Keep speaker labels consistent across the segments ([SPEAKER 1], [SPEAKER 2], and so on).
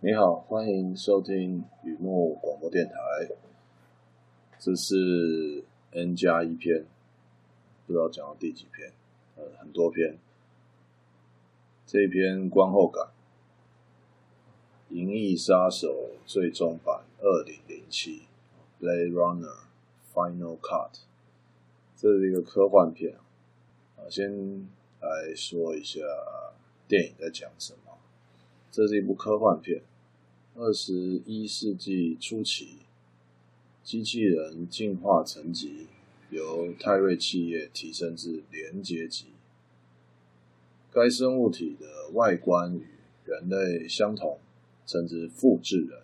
[SPEAKER 1] 你好，欢迎收听雨墨广播电台。这是 N 加一篇，不知道讲到第几篇，呃，很多篇。这篇观后感，《银翼杀手》最终版二零零七，《Blade Runner Final Cut》，这是一个科幻片。啊，先来说一下电影在讲什么。这是一部科幻片。二十一世纪初期，机器人进化层级由泰瑞企业提升至连接级。该生物体的外观与人类相同，称之复制人。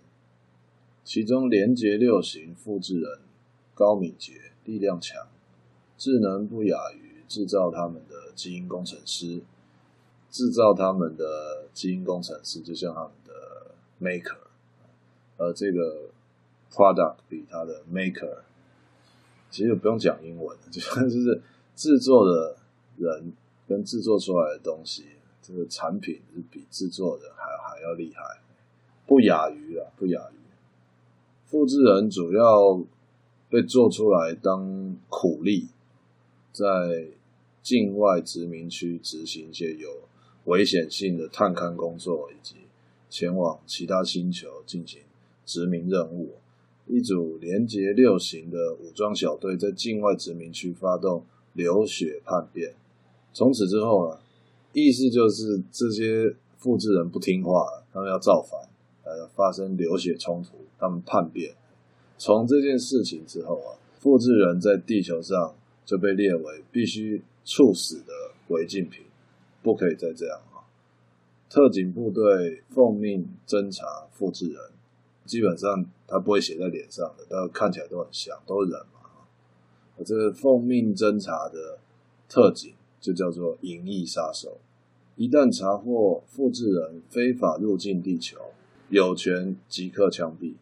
[SPEAKER 1] 其中连接六型复制人高敏捷、力量强，智能不亚于制造他们的基因工程师。制造他们的基因工程师就像他们的 maker，而这个 product 比他的 maker 其实不用讲英文，就是制作的人。跟制作出来的东西，这个产品是比制作的还还要厉害，不亚于啊，不亚于。复制人主要被做出来当苦力，在境外殖民区执行一些有危险性的探勘工作，以及前往其他星球进行殖民任务。一组连结六型的武装小队在境外殖民区发动流血叛变。从此之后呢，意思就是这些复制人不听话，他们要造反，呃，发生流血冲突，他们叛变。从这件事情之后啊，复制人在地球上就被列为必须处死的违禁品，不可以再这样啊。特警部队奉命侦查复制人，基本上他不会写在脸上的，但看起来都很像，都是人嘛。这个奉命侦查的特警。就叫做银翼杀手。一旦查获复制人非法入境地球，有权即刻枪毙。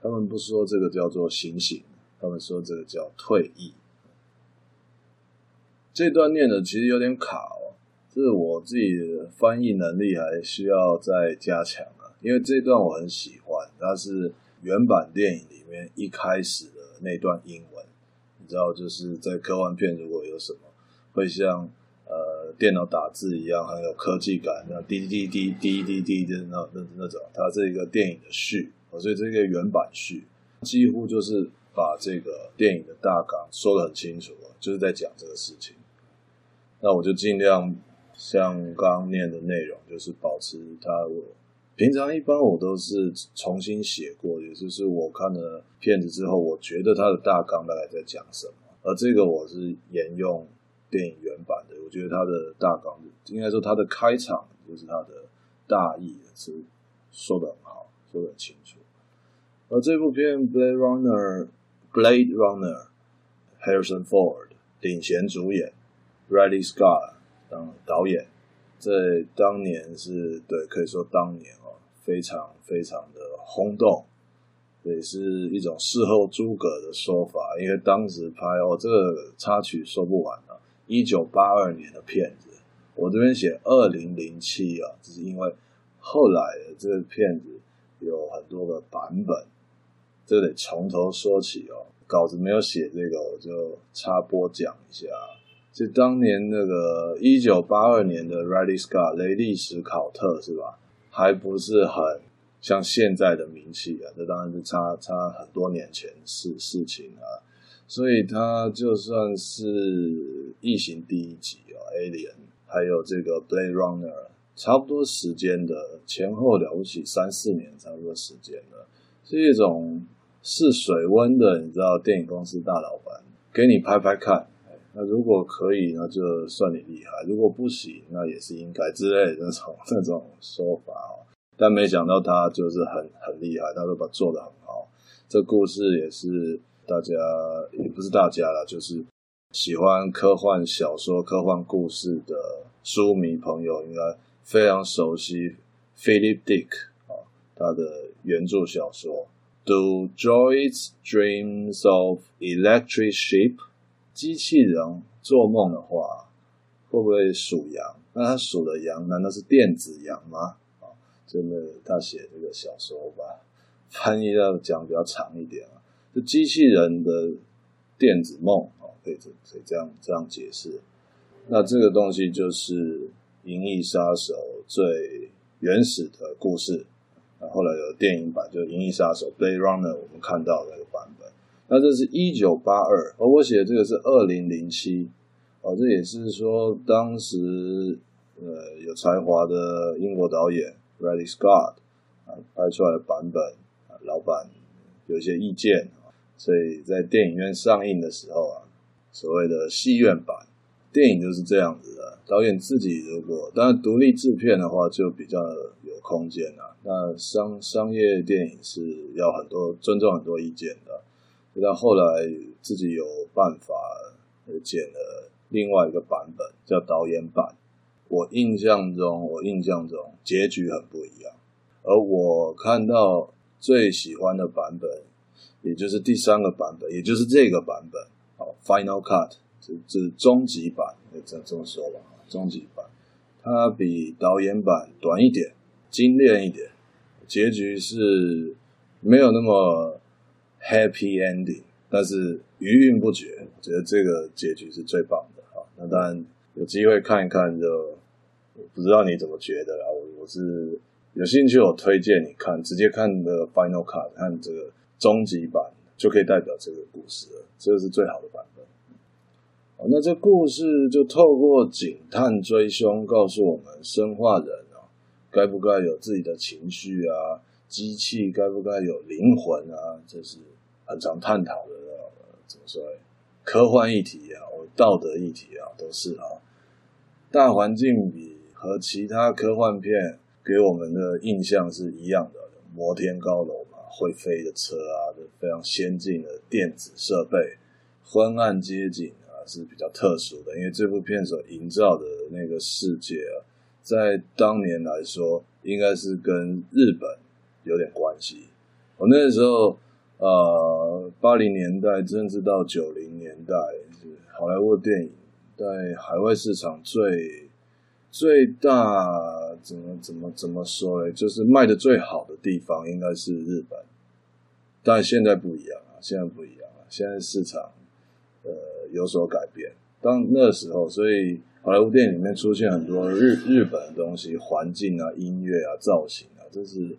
[SPEAKER 1] 他们不说这个叫做行刑，他们说这个叫退役。这段念的其实有点卡，是我自己的翻译能力还需要再加强啊。因为这段我很喜欢，它是原版电影里面一开始的那段英文。你知道，就是在科幻片如果有什么会像。呃，电脑打字一样很有科技感，那滴滴滴滴滴滴的那那那种，它是一个电影的序，所以这个原版序几乎就是把这个电影的大纲说得很清楚了，就是在讲这个事情。那我就尽量像刚念的内容，就是保持它。我平常一般我都是重新写过，也就是我看了片子之后，我觉得它的大纲大概在讲什么，而这个我是沿用。电影原版的，我觉得它的大纲，应该说它的开场就是它的大意是说的很好，说的很清楚。而这部片《Blade Runner》，Blade Runner，Harrison Ford 领衔主演，Riley Scott 当导演，在当年是对，可以说当年哦，非常非常的轰动，也是一种事后诸葛的说法，因为当时拍哦，这个插曲说不完了。一九八二年的片子，我这边写二零零七啊，只是因为后来的这个片子有很多个版本，这得从头说起哦。稿子没有写这个，我就插播讲一下。就当年那个一九八二年的 Ridley Scott 雷利史考特是吧？还不是很像现在的名气啊，这当然是差差很多年前事事情啊。所以他就算是异形第一集哦，Alien，还有这个 Blade Runner，差不多时间的前后了不起三四年差不多时间的，是一种试水温的，你知道，电影公司大老板给你拍拍看，那如果可以，那就算你厉害；如果不行，那也是应该之类的那种 那种说法哦。但没想到他就是很很厉害，他都把做得很好。这故事也是。大家也不是大家啦，就是喜欢科幻小说、科幻故事的书迷朋友，应该非常熟悉 Philip Dick 啊，他的原著小说《Do Droids Dreams of Electric Sheep》？机器人做梦的话，会不会属羊？那他属的羊难道是电子羊吗？啊，真的他写这个小说吧，翻译要讲比较长一点啊，就机器人的电子梦啊，可以这可以这样这样解释。那这个东西就是《银翼杀手》最原始的故事。那后来有电影版，就《银翼杀手》（Blade Runner），我们看到的那个版本。那这是一九八二，而我写的这个是二零零七。哦，这也是说当时呃有才华的英国导演 Ridley Scott 啊拍出来的版本啊，老板有些意见啊，所以在电影院上映的时候啊，所谓的戏院版电影就是这样子的。导演自己如果当然独立制片的话，就比较有空间啊。那商商业电影是要很多尊重很多意见的。直到后来自己有办法剪了另外一个版本，叫导演版。我印象中，我印象中结局很不一样。而我看到最喜欢的版本，也就是第三个版本，也就是这个版本，好，Final Cut，这这终极版，这这么说吧。终极版，它比导演版短一点，精炼一点，结局是没有那么 happy ending，但是余韵不绝。我觉得这个结局是最棒的啊！那当然有机会看一看就，就不知道你怎么觉得啦。我我是有兴趣，我推荐你看，直接看的 final cut，看这个终极版就可以代表这个故事了，这个是最好的版本。那这故事就透过警探追凶，告诉我们生化人啊，该不该有自己的情绪啊？机器该不该有灵魂啊？这是很常探讨的，怎么说？科幻议题啊，道德议题啊，都是啊。大环境比和其他科幻片给我们的印象是一样的，摩天高楼嘛，会飞的车啊，非常先进的电子设备，昏暗街景啊。是比较特殊的，因为这部片所营造的那个世界啊，在当年来说，应该是跟日本有点关系。我那时候，呃，八零年代甚至到九零年代，好莱坞电影在海外市场最最大，怎么怎么怎么说呢？就是卖的最好的地方应该是日本，但现在不一样啊，现在不一样啊，现在市场。呃，有所改变。当那时候，所以好莱坞电影里面出现很多日日本的东西，环境啊、音乐啊、造型啊，就是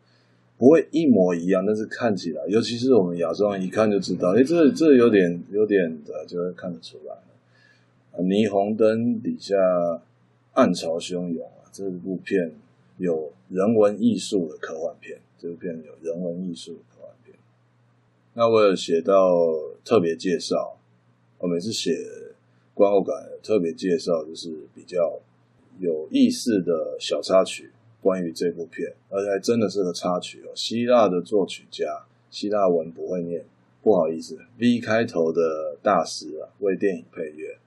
[SPEAKER 1] 不会一模一样，但是看起来，尤其是我们亚洲人一看就知道，哎，这这有点有点的，就会看得出来。霓虹灯底下暗潮汹涌啊，这部片有人文艺术的科幻片，这部片有人文艺术的科幻片。那我有写到特别介绍。我每次写观后感，特别介绍就是比较有意思的小插曲，关于这部片，而且还真的是个插曲哦。希腊的作曲家，希腊文不会念，不好意思，V 开头的大师啊，为电影配乐，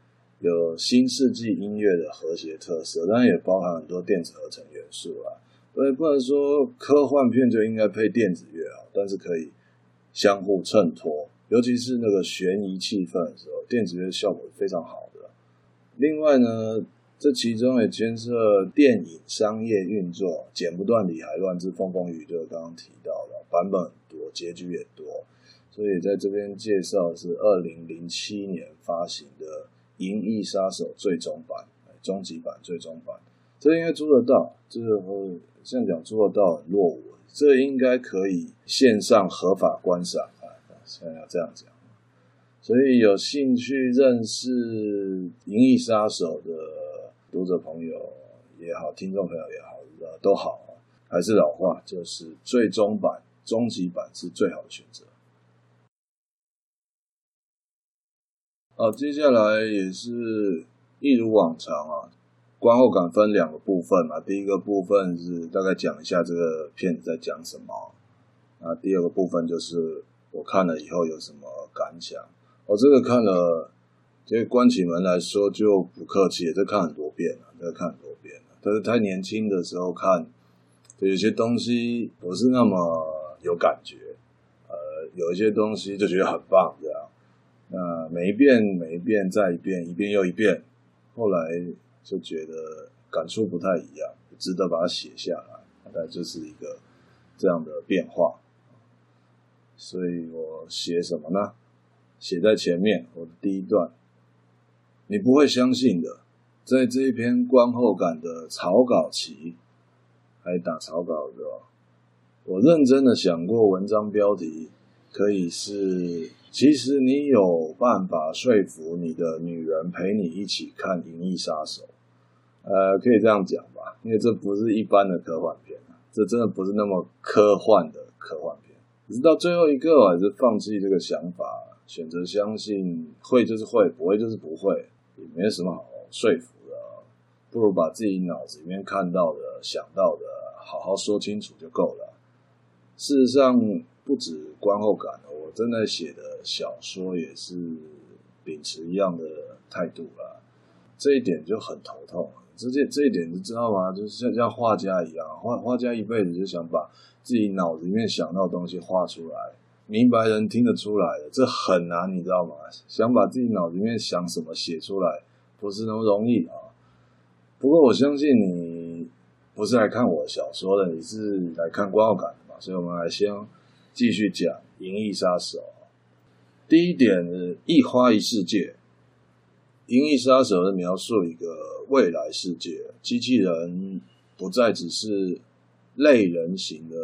[SPEAKER 1] 有新世纪音乐的和谐特色，当然也包含很多电子合成元素啊。所以不能说科幻片就应该配电子乐啊，但是可以相互衬托。尤其是那个悬疑气氛的时候，电子乐效果是非常好的。另外呢，这其中也牵涉电影商业运作，剪不断理还乱之风风雨雨，就刚刚提到了版本很多，结局也多，所以在这边介绍是二零零七年发行的《银翼杀手》最终版、终极版、最终版，这应该租得到。这个现在讲租得到很落伍，这应该可以线上合法观赏。现在要这样讲，所以有兴趣认识《银翼杀手》的读者朋友也好，听众朋友也好，都好，还是老话，就是最终版、终极版是最好的选择。好，接下来也是一如往常啊，观后感分两个部分嘛，第一个部分是大概讲一下这个片子在讲什么，啊，第二个部分就是。我看了以后有什么感想？我、哦、这个看了，这个关起门来说就不客气，也在看很多遍了，在看很多遍了。但是太年轻的时候看，就有些东西不是那么有感觉，呃，有一些东西就觉得很棒，这样。那每一遍每一遍再一遍，一遍又一遍，后来就觉得感触不太一样，值得把它写下来。大概就是一个这样的变化。所以我写什么呢？写在前面，我的第一段，你不会相信的，在这一篇观后感的草稿期，还打草稿的？我认真的想过，文章标题可以是。其实你有办法说服你的女人陪你一起看《银翼杀手》，呃，可以这样讲吧，因为这不是一般的科幻片啊，这真的不是那么科幻的科幻片。直到最后一刻，我还是放弃这个想法，选择相信会就是会，不会就是不会，也没什么好说服的，不如把自己脑子里面看到的、想到的，好好说清楚就够了。事实上，不止观后感，我正在写的。小说也是秉持一样的态度啦，这一点就很头痛。这这这一点你知道吗？就是像像画家一样，画画家一辈子就想把自己脑子里面想到的东西画出来，明白人听得出来的，这很难，你知道吗？想把自己脑子里面想什么写出来，不是那么容易啊。不过我相信你不是来看我小说的，你是来看观后感的嘛，所以我们来先继续讲《银翼杀手》。第一点是一花一世界，《银翼杀手》是描述一个未来世界，机器人不再只是类人形的，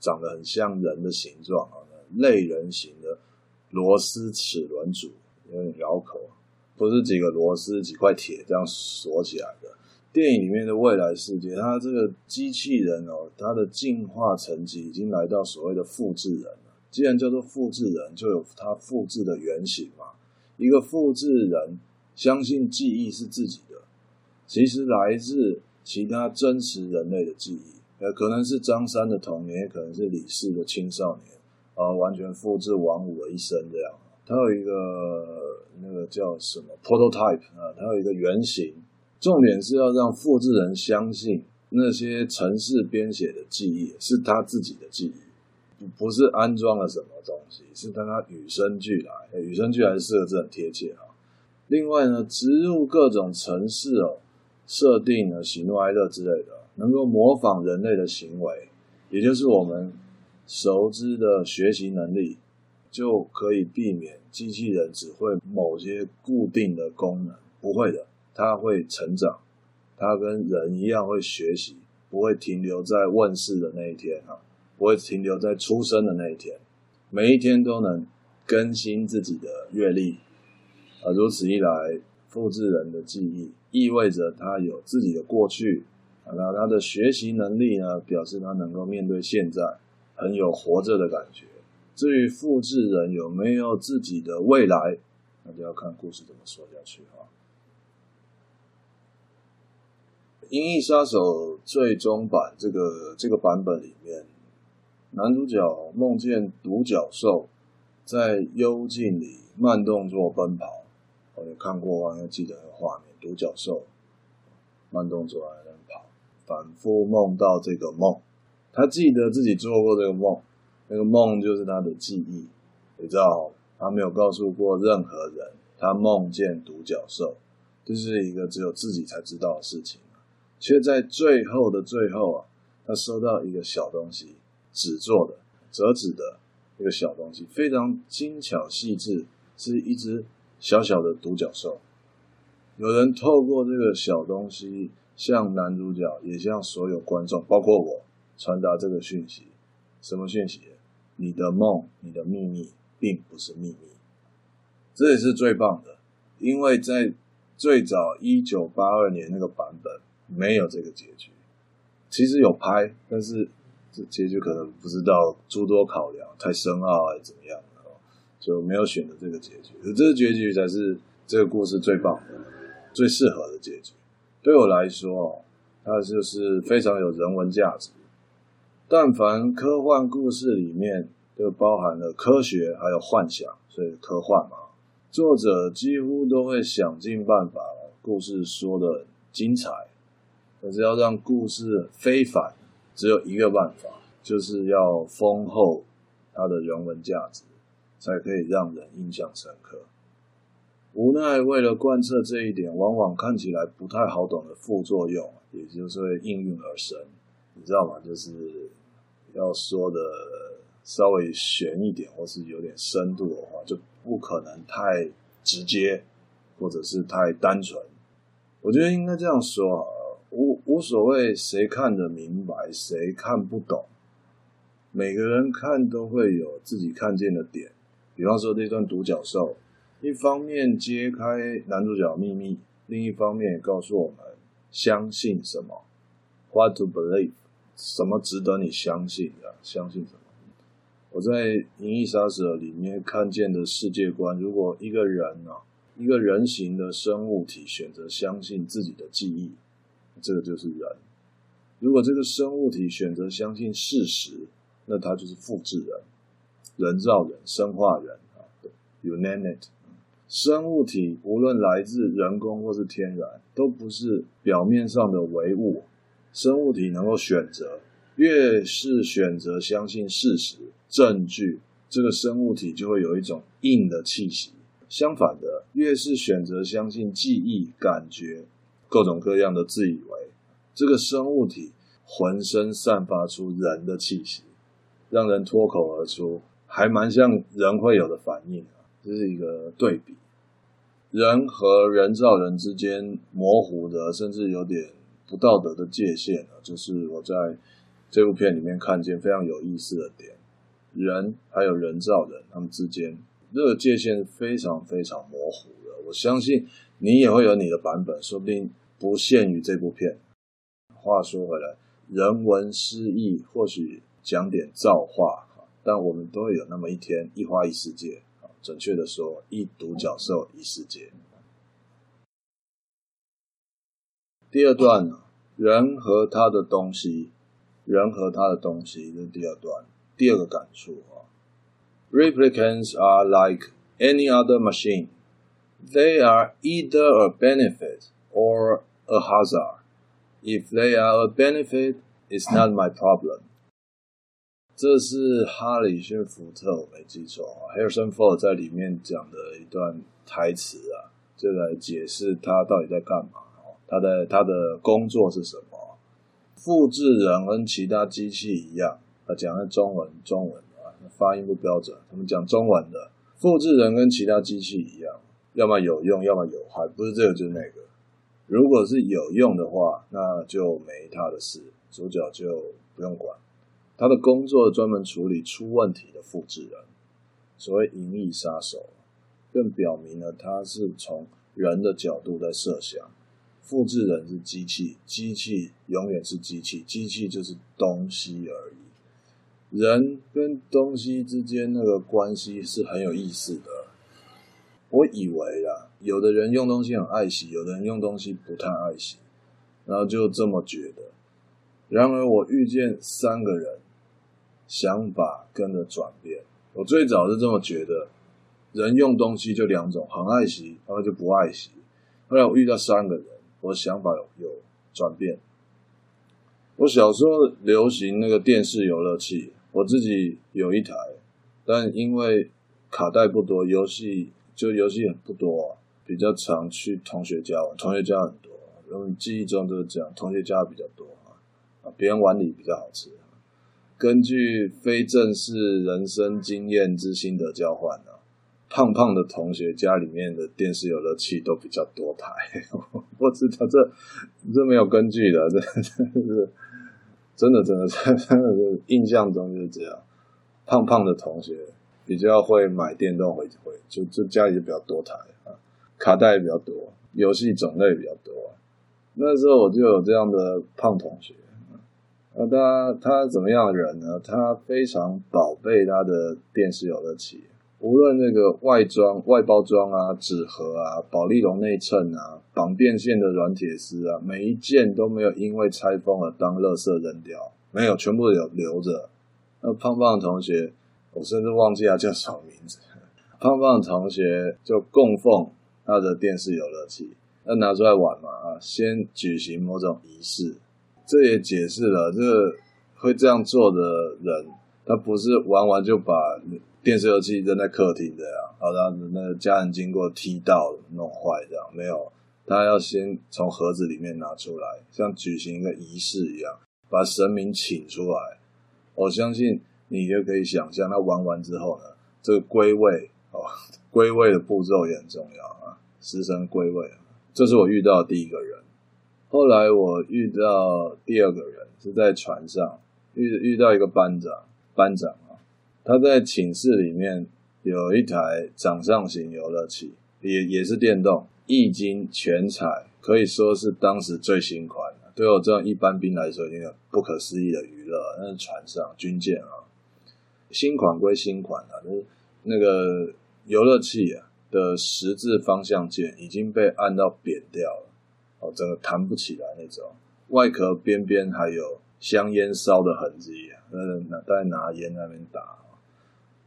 [SPEAKER 1] 长得很像人的形状啊，类人形的螺丝齿轮组，有点绕口，不是几个螺丝几块铁这样锁起来的。电影里面的未来世界，它这个机器人哦，它的进化层级已经来到所谓的复制人了。既然叫做复制人，就有它复制的原型嘛。一个复制人相信记忆是自己的，其实来自其他真实人类的记忆，呃，可能是张三的童年，也可能是李四的青少年，啊，完全复制王五的一生这样。它有一个那个叫什么 prototype 啊，它有一个原型。重点是要让复制人相信那些程式编写的记忆是他自己的记忆。不是安装了什么东西，是让它与生俱来。与生俱来四个字很贴切啊。另外呢，植入各种程式哦，设定了喜怒哀乐之类的，能够模仿人类的行为，也就是我们熟知的学习能力，就可以避免机器人只会某些固定的功能。不会的，它会成长，它跟人一样会学习，不会停留在问世的那一天啊。不会停留在出生的那一天，每一天都能更新自己的阅历，啊如此一来，复制人的记忆意味着他有自己的过去，啊，那他的学习能力呢，表示他能够面对现在，很有活着的感觉。至于复制人有没有自己的未来，那就要看故事怎么说下去哈。《银翼杀手》最终版这个这个版本里面。男主角梦见独角兽在幽静里慢动作奔跑，我有看过，我应该记得那个画面。独角兽慢动作在那跑，反复梦到这个梦，他记得自己做过这个梦，那个梦就是他的记忆。你知道，他没有告诉过任何人，他梦见独角兽，这是一个只有自己才知道的事情。却在最后的最后啊，他收到一个小东西。纸做的折纸的一个小东西，非常精巧细致，是一只小小的独角兽。有人透过这个小东西，向男主角，也向所有观众，包括我，传达这个讯息。什么讯息？你的梦，你的秘密，并不是秘密。这也是最棒的，因为在最早一九八二年那个版本没有这个结局，其实有拍，但是。这结局可能不知道诸多考量，太深奥还是怎么样，就没有选择这个结局。而这个结局才是这个故事最棒的、最适合的结局。对我来说，它就是非常有人文价值。但凡科幻故事里面都包含了科学还有幻想，所以科幻嘛，作者几乎都会想尽办法，故事说得很精彩，可是要让故事非凡。只有一个办法，就是要丰厚它的人文价值，才可以让人印象深刻。无奈为了贯彻这一点，往往看起来不太好懂的副作用，也就是会应运而生。你知道吗？就是要说的稍微悬一点，或是有点深度的话，就不可能太直接，或者是太单纯。我觉得应该这样说啊，无无所谓谁看得明白，谁看不懂。每个人看都会有自己看见的点。比方说这段独角兽，一方面揭开男主角秘密，另一方面也告诉我们相信什么，what to believe，什么值得你相信的，相信什么。我在《银翼杀手》里面看见的世界观，如果一个人啊，一个人形的生物体选择相信自己的记忆，这个就是人；如果这个生物体选择相信事实，那它就是复制人。人造人、生化人啊，Unit 生物体无论来自人工或是天然，都不是表面上的唯物。生物体能够选择，越是选择相信事实、证据，这个生物体就会有一种硬的气息。相反的，越是选择相信记忆、感觉，各种各样的自以为，这个生物体浑身散发出人的气息，让人脱口而出。还蛮像人会有的反应啊，这是一个对比。人和人造人之间模糊的，甚至有点不道德的界限啊，就是我在这部片里面看见非常有意思的点。人还有人造人他们之间这个界限非常非常模糊的。我相信你也会有你的版本，说不定不限于这部片。话说回来，人文诗意或许讲点造化。但我们都会有那么一天，一花一世界。准确的说，一独角兽一世界。第二段呢，人和他的东西，人和他的东西，这是第二段，第二个感触啊。Replicants are like any other machine. They are either a benefit or a hazard. If they are a benefit, it's not my problem. 这是哈里逊福特，我没记错啊，Harrison Ford 在里面讲的一段台词啊，就来解释他到底在干嘛，他的他的工作是什么？复制人跟其他机器一样，他讲的中文，中文啊，发音不标准，他们讲中文的，复制人跟其他机器一样，要么有用，要么有害，不是这个就是那个。如果是有用的话，那就没他的事，主角就不用管。他的工作专门处理出问题的复制人，所谓银翼杀手，更表明了他是从人的角度在设想，复制人是机器，机器永远是机器，机器就是东西而已。人跟东西之间那个关系是很有意思的。我以为啊，有的人用东西很爱惜，有的人用东西不太爱惜，然后就这么觉得。然而我遇见三个人。想法跟着转变。我最早是这么觉得，人用东西就两种，很爱惜，然后就不爱惜。后来我遇到三个人，我想法有有转变。我小时候流行那个电视游乐器，我自己有一台，但因为卡带不多，游戏就游戏很不多，比较常去同学家玩，同学家很多，然后记忆中都是这样，同学家比较多啊，别人碗里比较好吃。根据非正式人生经验之心得交换啊，胖胖的同学家里面的电视游乐器都比较多台。我知道这这没有根据的，这真的真的真的印象中就是这样。胖胖的同学比较会买电动回回，就就家里就比较多台啊，卡带也比较多，游戏种类也比较多。那时候我就有这样的胖同学。那他他怎么样的人呢？他非常宝贝他的电视游乐器，无论那个外装、外包装啊、纸盒啊、保丽龙内衬啊、绑电线的软铁丝啊，每一件都没有因为拆封而当垃圾扔掉，没有，全部有留着。那胖胖同学，我甚至忘记他叫什么名字。胖胖同学就供奉他的电视游乐器，那拿出来玩嘛啊，先举行某种仪式。这也解释了，这个会这样做的人，他不是玩完就把电视游戏扔在客厅这样，好，然后那家人经过踢到弄坏这样，没有，他要先从盒子里面拿出来，像举行一个仪式一样，把神明请出来。我相信你就可以想象，那玩完之后呢，这个归位哦，归位的步骤也很重要啊，食神归位。这是我遇到的第一个人。后来我遇到第二个人是在船上遇遇到一个班长，班长啊，他在寝室里面有一台掌上型游乐器，也也是电动，易经全彩，可以说是当时最新款的。对我这种一般兵来说，有点不可思议的娱乐。那是船上军舰啊，新款归新款啊，那那个游乐器啊的十字方向键已经被按到扁掉了。哦，整个弹不起来那种，外壳边边还有香烟烧的痕迹啊，那拿在拿烟那边打。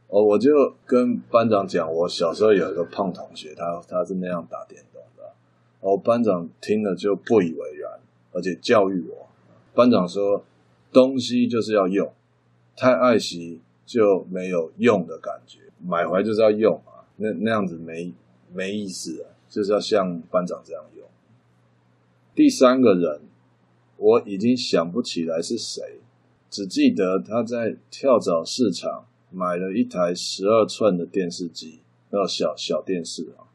[SPEAKER 1] 哦，我就跟班长讲，我小时候有一个胖同学，他他是那样打电动的。哦，班长听了就不以为然，而且教育我。班长说，东西就是要用，太爱惜就没有用的感觉，买回来就是要用啊，那那样子没没意思啊，就是要像班长这样用。第三个人，我已经想不起来是谁，只记得他在跳蚤市场买了一台十二寸的电视机，那小小电视啊，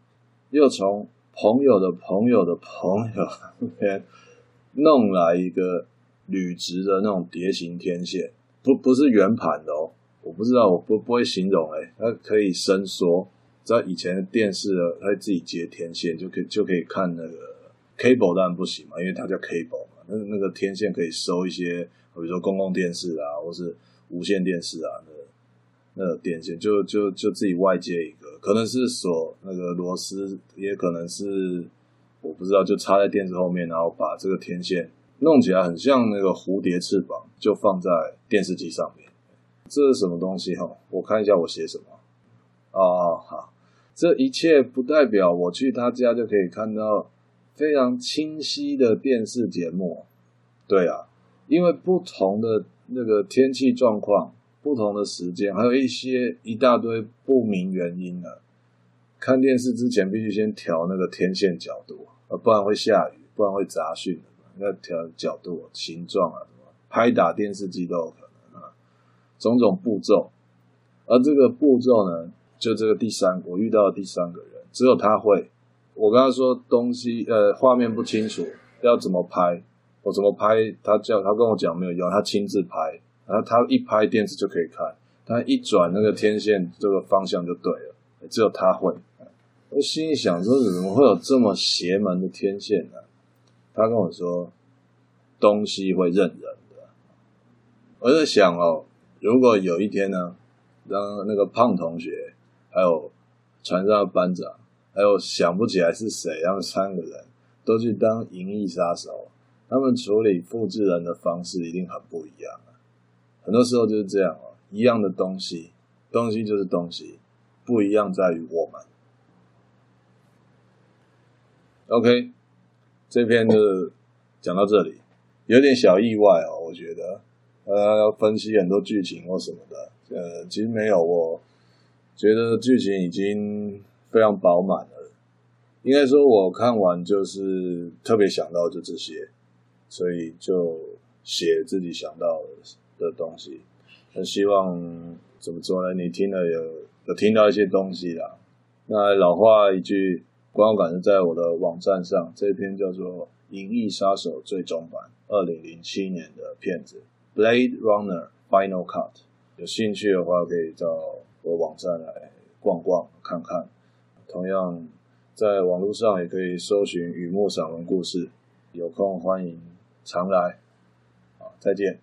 [SPEAKER 1] 又从朋友的朋友的朋友那边弄来一个铝制的那种碟形天线，不不是圆盘的哦，我不知道，我不不会形容哎，它可以伸缩，在以前的电视呢，它自己接天线就可以就可以看那个。cable 当然不行嘛，因为它叫 cable 嘛。那那个天线可以收一些，比如说公共电视啊，或是无线电视啊，那那个电线就就就自己外接一个，可能是锁那个螺丝，也可能是我不知道，就插在电视后面，然后把这个天线弄起来，很像那个蝴蝶翅膀，就放在电视机上面。这是什么东西哈？我看一下我写什么。哦，好，这一切不代表我去他家就可以看到。非常清晰的电视节目，对啊，因为不同的那个天气状况、不同的时间，还有一些一大堆不明原因的，看电视之前必须先调那个天线角度，呃，不然会下雨，不然会杂讯，要调角度、形状啊，什么拍打电视机都有可能啊，种种步骤。而这个步骤呢，就这个第三，我遇到的第三个人，只有他会。我跟他说东西，呃，画面不清楚，要怎么拍？我怎么拍？他叫他跟我讲没有用，他亲自拍，然后他一拍电视就可以看，他一转那个天线这个方向就对了，只有他会。我心里想说，怎么会有这么邪门的天线呢？他跟我说，东西会认人的。我在想哦，如果有一天呢，让那个胖同学还有船上的班长。还有想不起来是谁，他们三个人都去当银翼杀手，他们处理复制人的方式一定很不一样。很多时候就是这样哦，一样的东西，东西就是东西，不一样在于我们。OK，这篇就讲到这里，有点小意外哦，我觉得，呃，要分析很多剧情或什么的，呃，其实没有，我觉得剧情已经。非常饱满了，应该说，我看完就是特别想到就这些，所以就写自己想到的的东西。很希望怎么说呢？你听了有有听到一些东西啦。那老话一句，观感是在我的网站上，这篇叫做《银翼杀手最终版》，二零零七年的片子《Blade Runner Final Cut》。有兴趣的话，可以到我网站来逛逛看看。同样，在网络上也可以搜寻雨墨散文故事，有空欢迎常来。好，再见。